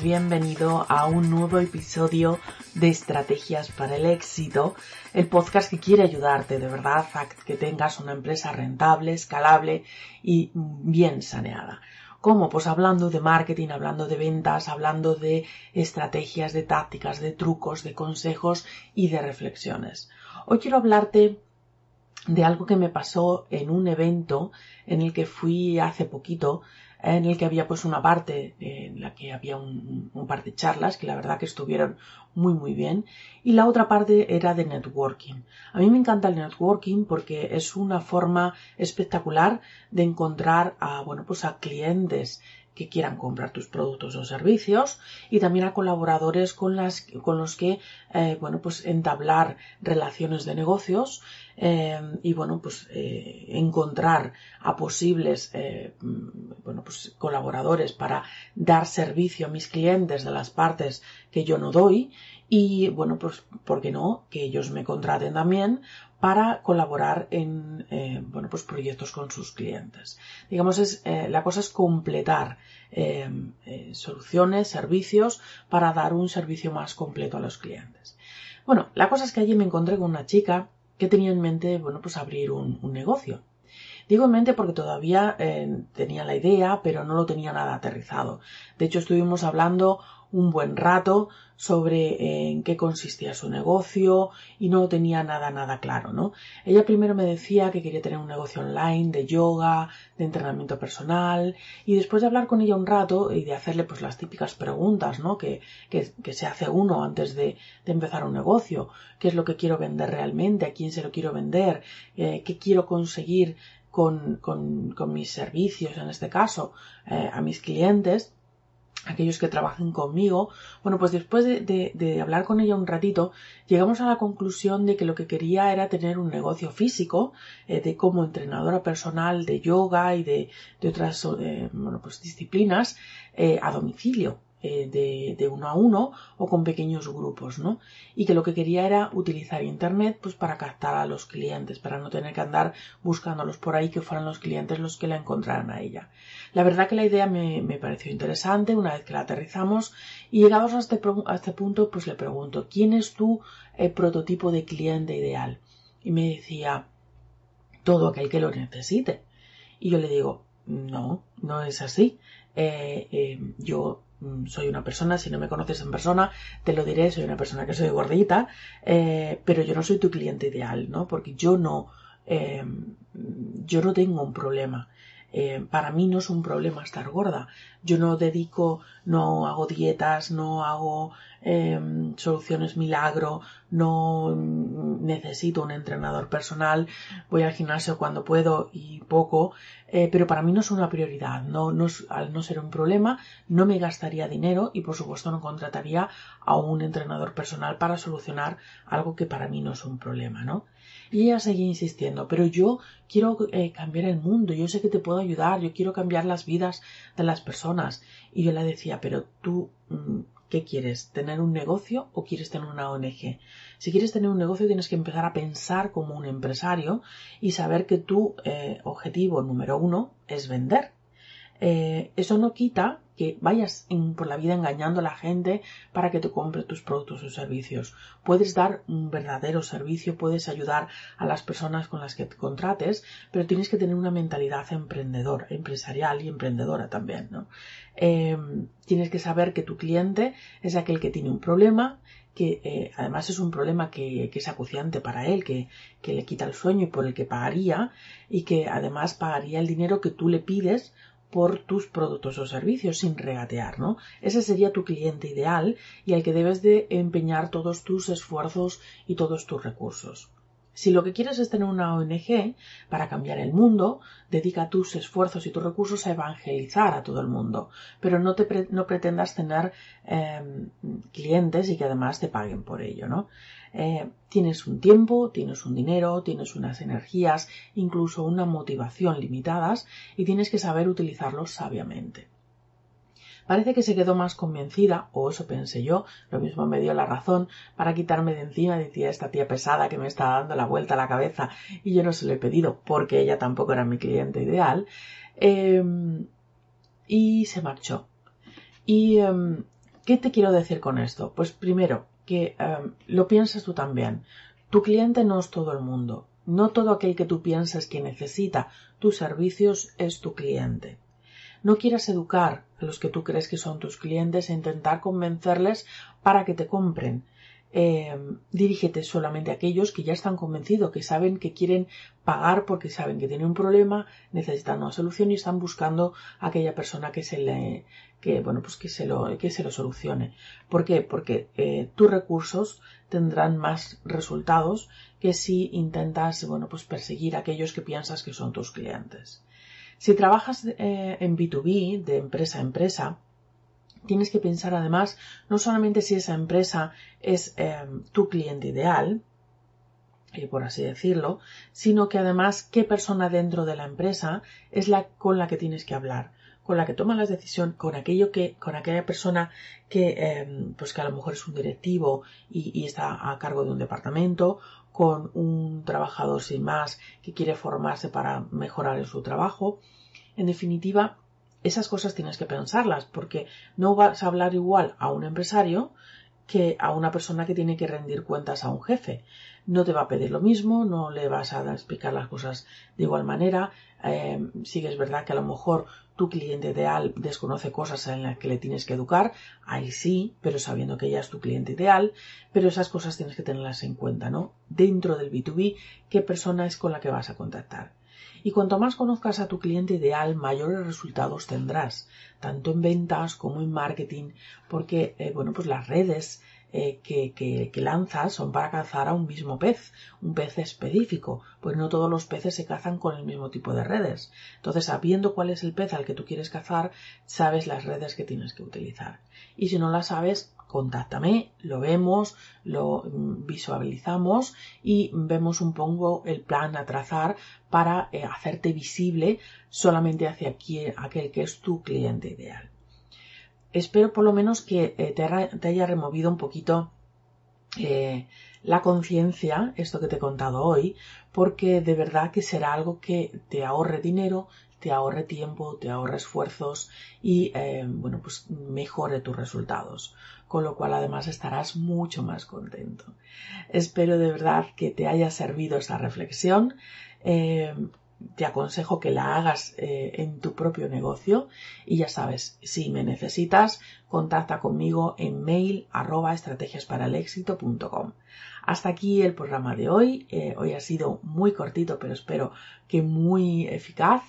Bienvenido a un nuevo episodio de Estrategias para el Éxito, el podcast que quiere ayudarte de verdad a que tengas una empresa rentable, escalable y bien saneada. ¿Cómo? Pues hablando de marketing, hablando de ventas, hablando de estrategias, de tácticas, de trucos, de consejos y de reflexiones. Hoy quiero hablarte de algo que me pasó en un evento en el que fui hace poquito en el que había pues una parte en la que había un, un, par de charlas que la verdad que estuvieron muy muy bien y la otra parte era de networking. A mí me encanta el networking porque es una forma espectacular de encontrar a bueno pues a clientes que quieran comprar tus productos o servicios y también a colaboradores con, las, con los que eh, bueno pues entablar relaciones de negocios eh, y bueno pues eh, encontrar a posibles eh, bueno pues colaboradores para dar servicio a mis clientes de las partes que yo no doy y bueno pues por qué no que ellos me contraten también para colaborar en eh, bueno pues proyectos con sus clientes. Digamos es eh, la cosa es completar eh, soluciones servicios para dar un servicio más completo a los clientes. Bueno la cosa es que allí me encontré con una chica que tenía en mente bueno pues abrir un, un negocio Digo en mente porque todavía eh, tenía la idea, pero no lo tenía nada aterrizado. De hecho, estuvimos hablando un buen rato sobre eh, en qué consistía su negocio y no tenía nada, nada claro, ¿no? Ella primero me decía que quería tener un negocio online de yoga, de entrenamiento personal y después de hablar con ella un rato y de hacerle pues las típicas preguntas, ¿no? Que, que, que se hace uno antes de, de, empezar un negocio, qué es lo que quiero vender realmente, a quién se lo quiero vender, eh, qué quiero conseguir con, con, con, mis servicios, en este caso, eh, a mis clientes, aquellos que trabajen conmigo. Bueno, pues después de, de, de, hablar con ella un ratito, llegamos a la conclusión de que lo que quería era tener un negocio físico, eh, de como entrenadora personal de yoga y de, de otras eh, bueno, pues disciplinas eh, a domicilio. Eh, de, uno a uno o con pequeños grupos, ¿no? Y que lo que quería era utilizar Internet pues para captar a los clientes, para no tener que andar buscándolos por ahí, que fueran los clientes los que la encontraran a ella. La verdad que la idea me, pareció interesante una vez que la aterrizamos y llegados a este, a este punto pues le pregunto, ¿quién es tu eh, prototipo de cliente ideal? Y me decía, todo aquel que lo necesite. Y yo le digo, no, no es así. Eh, yo soy una persona, si no me conoces en persona, te lo diré, soy una persona que soy gordita, eh, pero yo no soy tu cliente ideal, ¿no? Porque yo no, eh, yo no tengo un problema. Eh, para mí no es un problema estar gorda. Yo no dedico, no hago dietas, no hago eh, soluciones milagro, no necesito un entrenador personal, voy al gimnasio cuando puedo y poco, eh, pero para mí no es una prioridad. No, al no ser un problema, no me gastaría dinero y por supuesto no contrataría a un entrenador personal para solucionar algo que para mí no es un problema, ¿no? Y ella seguía insistiendo, pero yo quiero eh, cambiar el mundo, yo sé que te puedo ayudar, yo quiero cambiar las vidas de las personas. Y yo le decía, pero tú, mm, ¿qué quieres? ¿Tener un negocio o quieres tener una ONG? Si quieres tener un negocio tienes que empezar a pensar como un empresario y saber que tu eh, objetivo número uno es vender. Eh, eso no quita que vayas por la vida engañando a la gente para que te compre tus productos o servicios. Puedes dar un verdadero servicio, puedes ayudar a las personas con las que te contrates, pero tienes que tener una mentalidad emprendedora, empresarial y emprendedora también. ¿no? Em, tienes que saber que tu cliente es aquel que tiene un problema, que eh, además es un problema que, es acuciante para él, que, que, le quita el sueño y por el que pagaría, y que además pagaría el dinero que tú le pides por tus productos o servicios sin regatear, ¿no? Ese sería tu cliente ideal y al que debes de empeñar todos tus esfuerzos y todos tus recursos. Si lo que quieres es tener una ONG para cambiar el mundo, dedica tus esfuerzos y tus recursos a evangelizar a todo el mundo, pero no, te no pretendas tener em, clientes y que además te paguen por ello, ¿no? Eh, tienes un tiempo, tienes un dinero, tienes unas energías, incluso una motivación limitadas y tienes que saber utilizarlos sabiamente. Parece que se quedó más convencida, o eso pensé yo, lo mismo me dio la razón, para quitarme de encima, decía esta tía pesada que me está dando la vuelta a la cabeza y yo no se lo he pedido porque ella tampoco era mi cliente ideal, em, y se marchó. ¿Y em, qué te quiero decir con esto? Pues primero, que em, lo pienses tú también. Tu cliente no es todo el mundo. No todo aquel que tú piensas que necesita tus servicios es tu cliente. No quieras educar a los que tú crees que son tus clientes e intentar convencerles para que te compren. Eh, dirígete solamente a aquellos que ya están convencidos, que saben que quieren pagar porque saben que tienen un problema, necesitan una solución y están buscando a aquella persona que se le, que bueno, pues que se lo, que se lo solucione. ¿Por qué? Porque eh, tus recursos tendrán más resultados que si intentas, bueno, pues perseguir a aquellos que piensas que son tus clientes. Si trabajas eh, en B2B, de empresa a empresa, tienes que pensar además no solamente si esa empresa es em, tu cliente ideal, eh, por así decirlo, sino que además qué persona dentro de la empresa es la con la que tienes que hablar con la que toma las decisiones, con aquello que, con aquella persona que, pues que a lo mejor es un directivo y, está a cargo de un departamento, con un trabajador sin más que quiere formarse para mejorar en su trabajo. En definitiva, esas cosas tienes que pensarlas porque no vas a hablar igual a un empresario que a una persona que tiene que rendir cuentas a un jefe. No te va a pedir lo mismo, no le vas a explicar las cosas de igual manera. Eh, es verdad que a lo mejor tu cliente ideal desconoce cosas en las que le tienes que educar, ahí sí, pero sabiendo que ella es tu cliente ideal, pero esas cosas tienes que tenerlas en cuenta, ¿no? Dentro del B2B, qué persona es con la que vas a contactar. Y cuanto más conozcas a tu cliente ideal, mayores resultados tendrás, tanto en ventas como en marketing, porque, eh, bueno, pues las redes eh, que, que, lanzas son para cazar a un mismo pez, un pez específico, pues no todos los peces se cazan con el mismo tipo de redes. Entonces, sabiendo cuál es el pez al que tú quieres cazar, sabes las redes que tienes que utilizar. Y si no las sabes, contáctame, lo vemos, lo visualizamos y vemos un poco el plan a trazar para eh, hacerte visible solamente hacia aquel que es tu cliente ideal. Espero por lo menos que eh, te, haya removido un poquito eh, la conciencia, esto que te he contado hoy, porque de verdad que será algo que te ahorre dinero, te ahorre tiempo, te ahorre esfuerzos y, bueno, pues mejore tus resultados con lo cual además estarás mucho más contento. Espero de verdad que te haya servido esa reflexión. Eh, te aconsejo que la hagas eh, en tu propio negocio y ya sabes, si me necesitas, contacta conmigo en mail arroba estrategiasparalexito.com. Hasta aquí el programa de hoy. Eh, hoy ha sido muy cortito, pero espero que muy eficaz.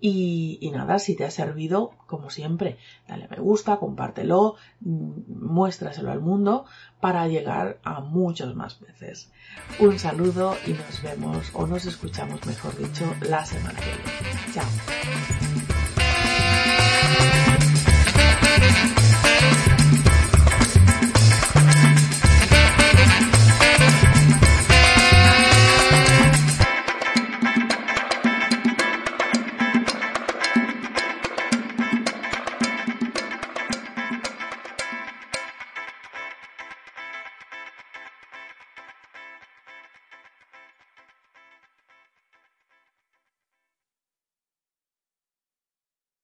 Y, y, nada, si te ha servido, como siempre, dale a me gusta, compártelo, mm, muéstraselo al mundo para llegar a muchos más veces. Un saludo y nos vemos o nos escuchamos, mejor dicho, la semana que viene. Chao.